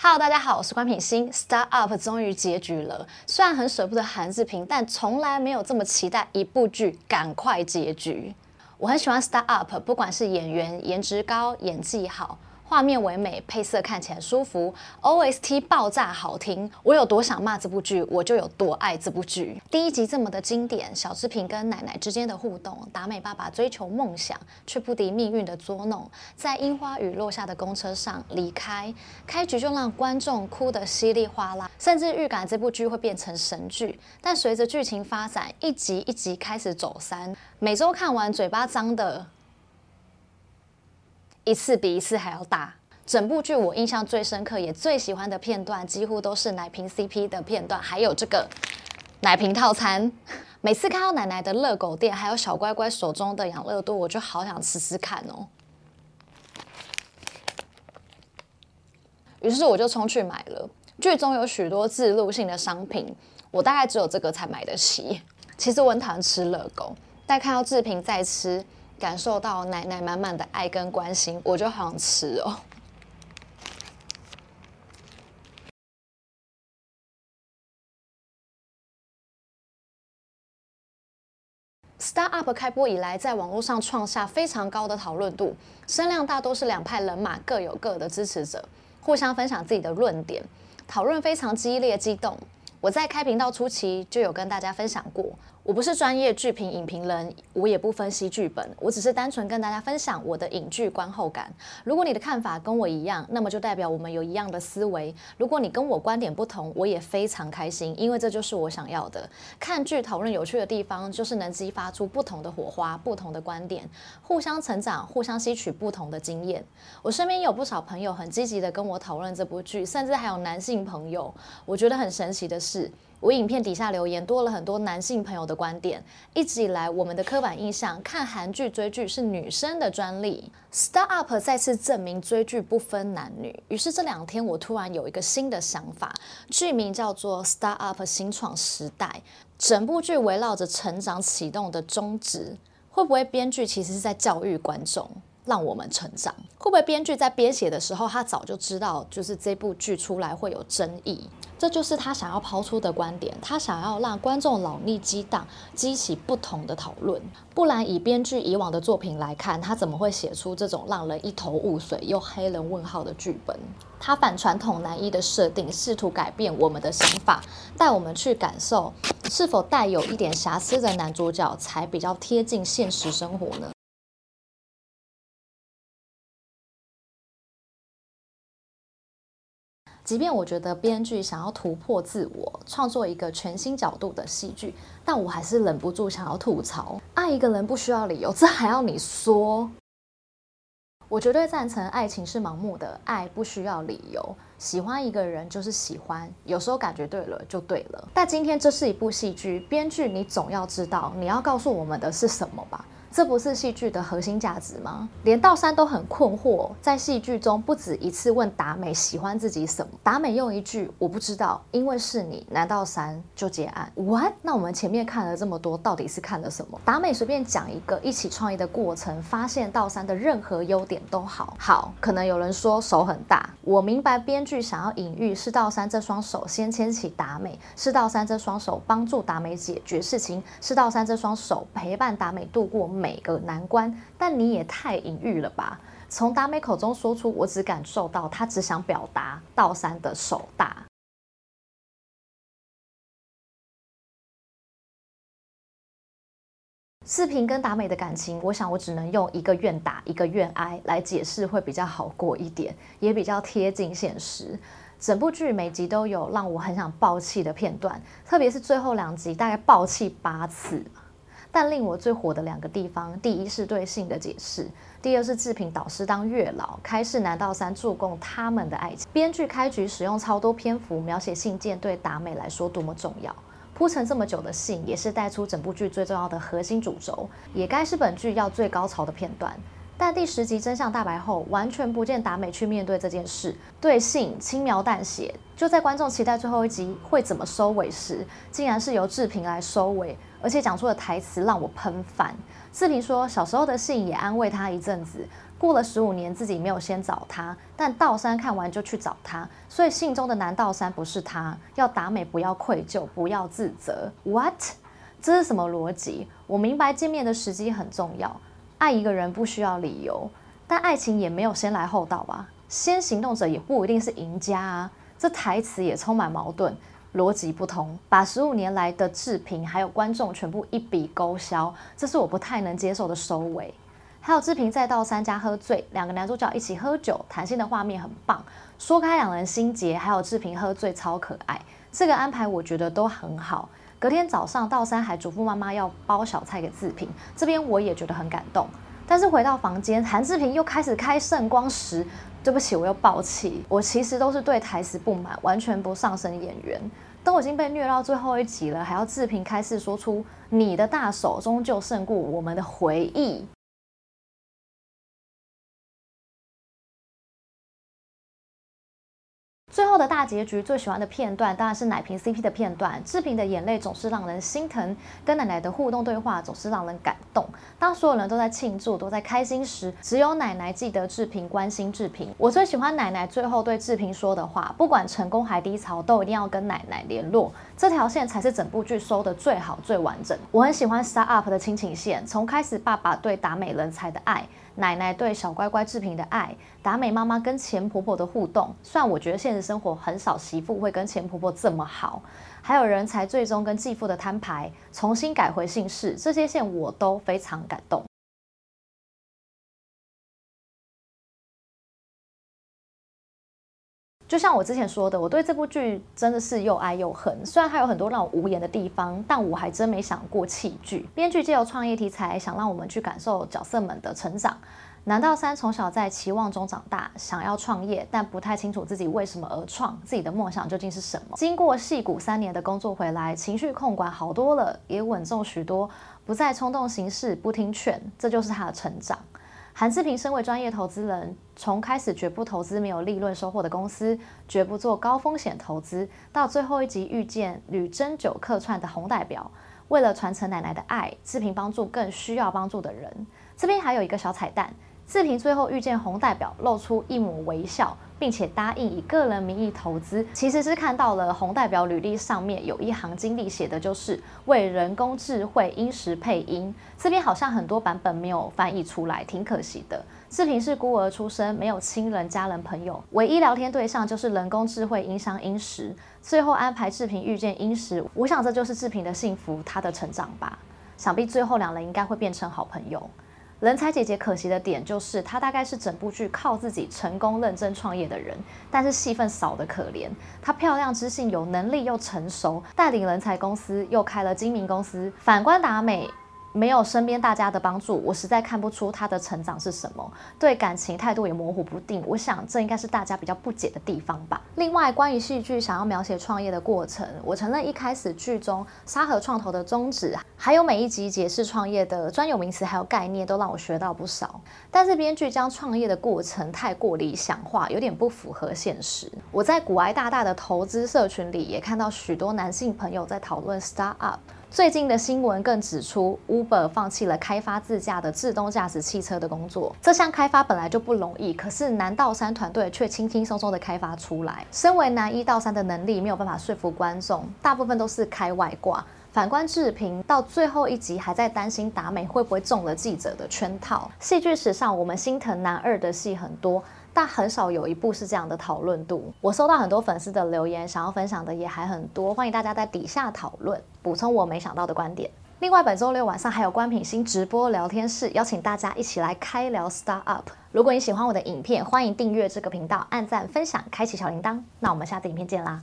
Hello，大家好，我是关品欣。Start Up 终于结局了，虽然很舍不得韩志平，但从来没有这么期待一部剧赶快结局。我很喜欢 Start Up，不管是演员颜值高、演技好。画面唯美，配色看起来舒服，OST 爆炸好听。我有多想骂这部剧，我就有多爱这部剧。第一集这么的经典，小志平跟奶奶之间的互动，达美爸爸追求梦想却不敌命运的捉弄，在樱花雨落下的公车上离开，开局就让观众哭得稀里哗啦，甚至预感这部剧会变成神剧。但随着剧情发展，一集一集开始走山，每周看完嘴巴张的。一次比一次还要大。整部剧我印象最深刻也最喜欢的片段，几乎都是奶瓶 CP 的片段，还有这个奶瓶套餐。每次看到奶奶的乐狗店，还有小乖乖手中的养乐多，我就好想吃吃看哦。于是我就冲去买了。剧中有许多自录性的商品，我大概只有这个才买得起。其实我很讨厌吃乐狗，但看到志平在吃。感受到奶奶满满的爱跟关心，我就好想吃哦。Start Up 开播以来，在网络上创下非常高的讨论度，声量大多是两派人马各有各的支持者，互相分享自己的论点，讨论非常激烈激动。我在开频道初期就有跟大家分享过。我不是专业剧评影评人，我也不分析剧本，我只是单纯跟大家分享我的影剧观后感。如果你的看法跟我一样，那么就代表我们有一样的思维。如果你跟我观点不同，我也非常开心，因为这就是我想要的。看剧讨论有趣的地方，就是能激发出不同的火花、不同的观点，互相成长，互相吸取不同的经验。我身边有不少朋友很积极的跟我讨论这部剧，甚至还有男性朋友。我觉得很神奇的是，我影片底下留言多了很多男性朋友的观点。一直以来，我们的刻板印象，看韩剧追剧是女生的专利。Start Up 再次证明追剧不分男女。于是这两天，我突然有一个新的想法，剧名叫做《Start Up 新创时代》，整部剧围绕着成长启动的宗旨。会不会编剧其实是在教育观众？让我们成长，会不会编剧在编写的时候，他早就知道，就是这部剧出来会有争议，这就是他想要抛出的观点。他想要让观众脑力激荡，激起不同的讨论。不然，以编剧以往的作品来看，他怎么会写出这种让人一头雾水又黑人问号的剧本？他反传统男一的设定，试图改变我们的想法，带我们去感受是否带有一点瑕疵的男主角才比较贴近现实生活呢？即便我觉得编剧想要突破自我，创作一个全新角度的戏剧，但我还是忍不住想要吐槽：爱一个人不需要理由，这还要你说？我绝对赞成爱情是盲目的，爱不需要理由。喜欢一个人就是喜欢，有时候感觉对了就对了。但今天这是一部戏剧，编剧你总要知道你要告诉我们的是什么吧？这不是戏剧的核心价值吗？连道山都很困惑，在戏剧中不止一次问达美喜欢自己什么，达美用一句“我不知道，因为是你”，难道山就结案？What？那我们前面看了这么多，到底是看了什么？达美随便讲一个一起创业的过程，发现道山的任何优点都好。好，可能有人说手很大，我明白编剧想要隐喻是道山这双手先牵起达美，是道山这双手帮助达美解决事情，是道山这双手陪伴达美度过。每个难关，但你也太隐喻了吧？从达美口中说出，我只感受到他只想表达道山的手大。志平跟达美的感情，我想我只能用一个愿打一个愿挨来解释，会比较好过一点，也比较贴近现实。整部剧每集都有让我很想爆气的片段，特别是最后两集，大概爆气八次。但令我最火的两个地方，第一是对性的解释，第二是制品导师当月老，开示南道三助攻他们的爱情。编剧开局使用超多篇幅描写信件对达美来说多么重要，铺成这么久的信，也是带出整部剧最重要的核心主轴，也该是本剧要最高潮的片段。但第十集真相大白后，完全不见达美去面对这件事，对性轻描淡写。就在观众期待最后一集会怎么收尾时，竟然是由志平来收尾，而且讲出的台词让我喷饭。志平说，小时候的信也安慰他一阵子，过了十五年自己没有先找他，但道山看完就去找他，所以信中的南道山不是他。要达美不要愧疚，不要自责。What？这是什么逻辑？我明白见面的时机很重要，爱一个人不需要理由，但爱情也没有先来后到吧？先行动者也不一定是赢家啊。这台词也充满矛盾，逻辑不通，把十五年来的制评还有观众全部一笔勾销，这是我不太能接受的收尾。还有志平再到三家喝醉，两个男主角一起喝酒，谈心的画面很棒，说开两人心结，还有志平喝醉超可爱，这个安排我觉得都很好。隔天早上，道山还嘱咐妈妈要包小菜给志平，这边我也觉得很感动。但是回到房间，韩志平又开始开圣光时。对不起，我又爆气。我其实都是对台词不满，完全不上升演员。都已经被虐到最后一集了，还要志平开始说出你的大手终究胜过我们的回忆。最后的大结局，最喜欢的片段当然是奶瓶 CP 的片段。志平的眼泪总是让人心疼，跟奶奶的互动对话总是让人感动。当所有人都在庆祝、都在开心时，只有奶奶记得志平、关心志平。我最喜欢奶奶最后对志平说的话：不管成功还低潮，都一定要跟奶奶联络。这条线才是整部剧收的最好、最完整。我很喜欢 Star Up 的亲情线，从开始爸爸对达美人才的爱。奶奶对小乖乖制评的爱，达美妈妈跟前婆婆的互动，虽然我觉得现实生活很少媳妇会跟前婆婆这么好，还有人才最终跟继父的摊牌，重新改回姓氏，这些线我都非常感动。就像我之前说的，我对这部剧真的是又爱又恨。虽然它有很多让我无言的地方，但我还真没想过弃剧。编剧借由创业题材，想让我们去感受角色们的成长。南道三从小在期望中长大，想要创业，但不太清楚自己为什么而创，自己的梦想究竟是什么。经过矽谷三年的工作回来，情绪控管好多了，也稳重许多，不再冲动行事，不听劝，这就是他的成长。韩志平身为专业投资人，从开始绝不投资没有利润收获的公司，绝不做高风险投资，到最后一集遇见吕珍九客串的洪代表，为了传承奶奶的爱，志平帮助更需要帮助的人。这边还有一个小彩蛋。志平最后遇见洪代表，露出一抹微笑，并且答应以个人名义投资，其实是看到了洪代表履历上面有一行经历写的就是为人工智慧音时配音。这边好像很多版本没有翻译出来，挺可惜的。志平是孤儿出身，没有亲人、家人、朋友，唯一聊天对象就是人工智慧音箱音时。最后安排志平遇见音时，我想这就是志平的幸福，他的成长吧。想必最后两人应该会变成好朋友。人才姐姐可惜的点就是，她大概是整部剧靠自己成功认真创业的人，但是戏份少得可怜。她漂亮、知性、有能力又成熟，带领人才公司又开了精明公司。反观达美。没有身边大家的帮助，我实在看不出他的成长是什么。对感情态度也模糊不定，我想这应该是大家比较不解的地方吧。另外，关于戏剧想要描写创业的过程，我承认一开始剧中沙河创投的宗旨，还有每一集解释创业的专有名词还有概念，都让我学到不少。但是编剧将创业的过程太过理想化，有点不符合现实。我在股癌大大的投资社群里也看到许多男性朋友在讨论 start up。最近的新闻更指出，Uber 放弃了开发自驾的自动驾驶汽车的工作。这项开发本来就不容易，可是南道三团队却轻轻松松的开发出来。身为南一道三的能力没有办法说服观众，大部分都是开外挂。反观志平，到最后一集还在担心达美会不会中了记者的圈套。戏剧史上，我们心疼男二的戏很多。但很少有一部是这样的讨论度。我收到很多粉丝的留言，想要分享的也还很多，欢迎大家在底下讨论，补充我没想到的观点。另外，本周六晚上还有官品新直播聊天室，邀请大家一起来开聊 Star Up。如果你喜欢我的影片，欢迎订阅这个频道，按赞、分享、开启小铃铛。那我们下次影片见啦！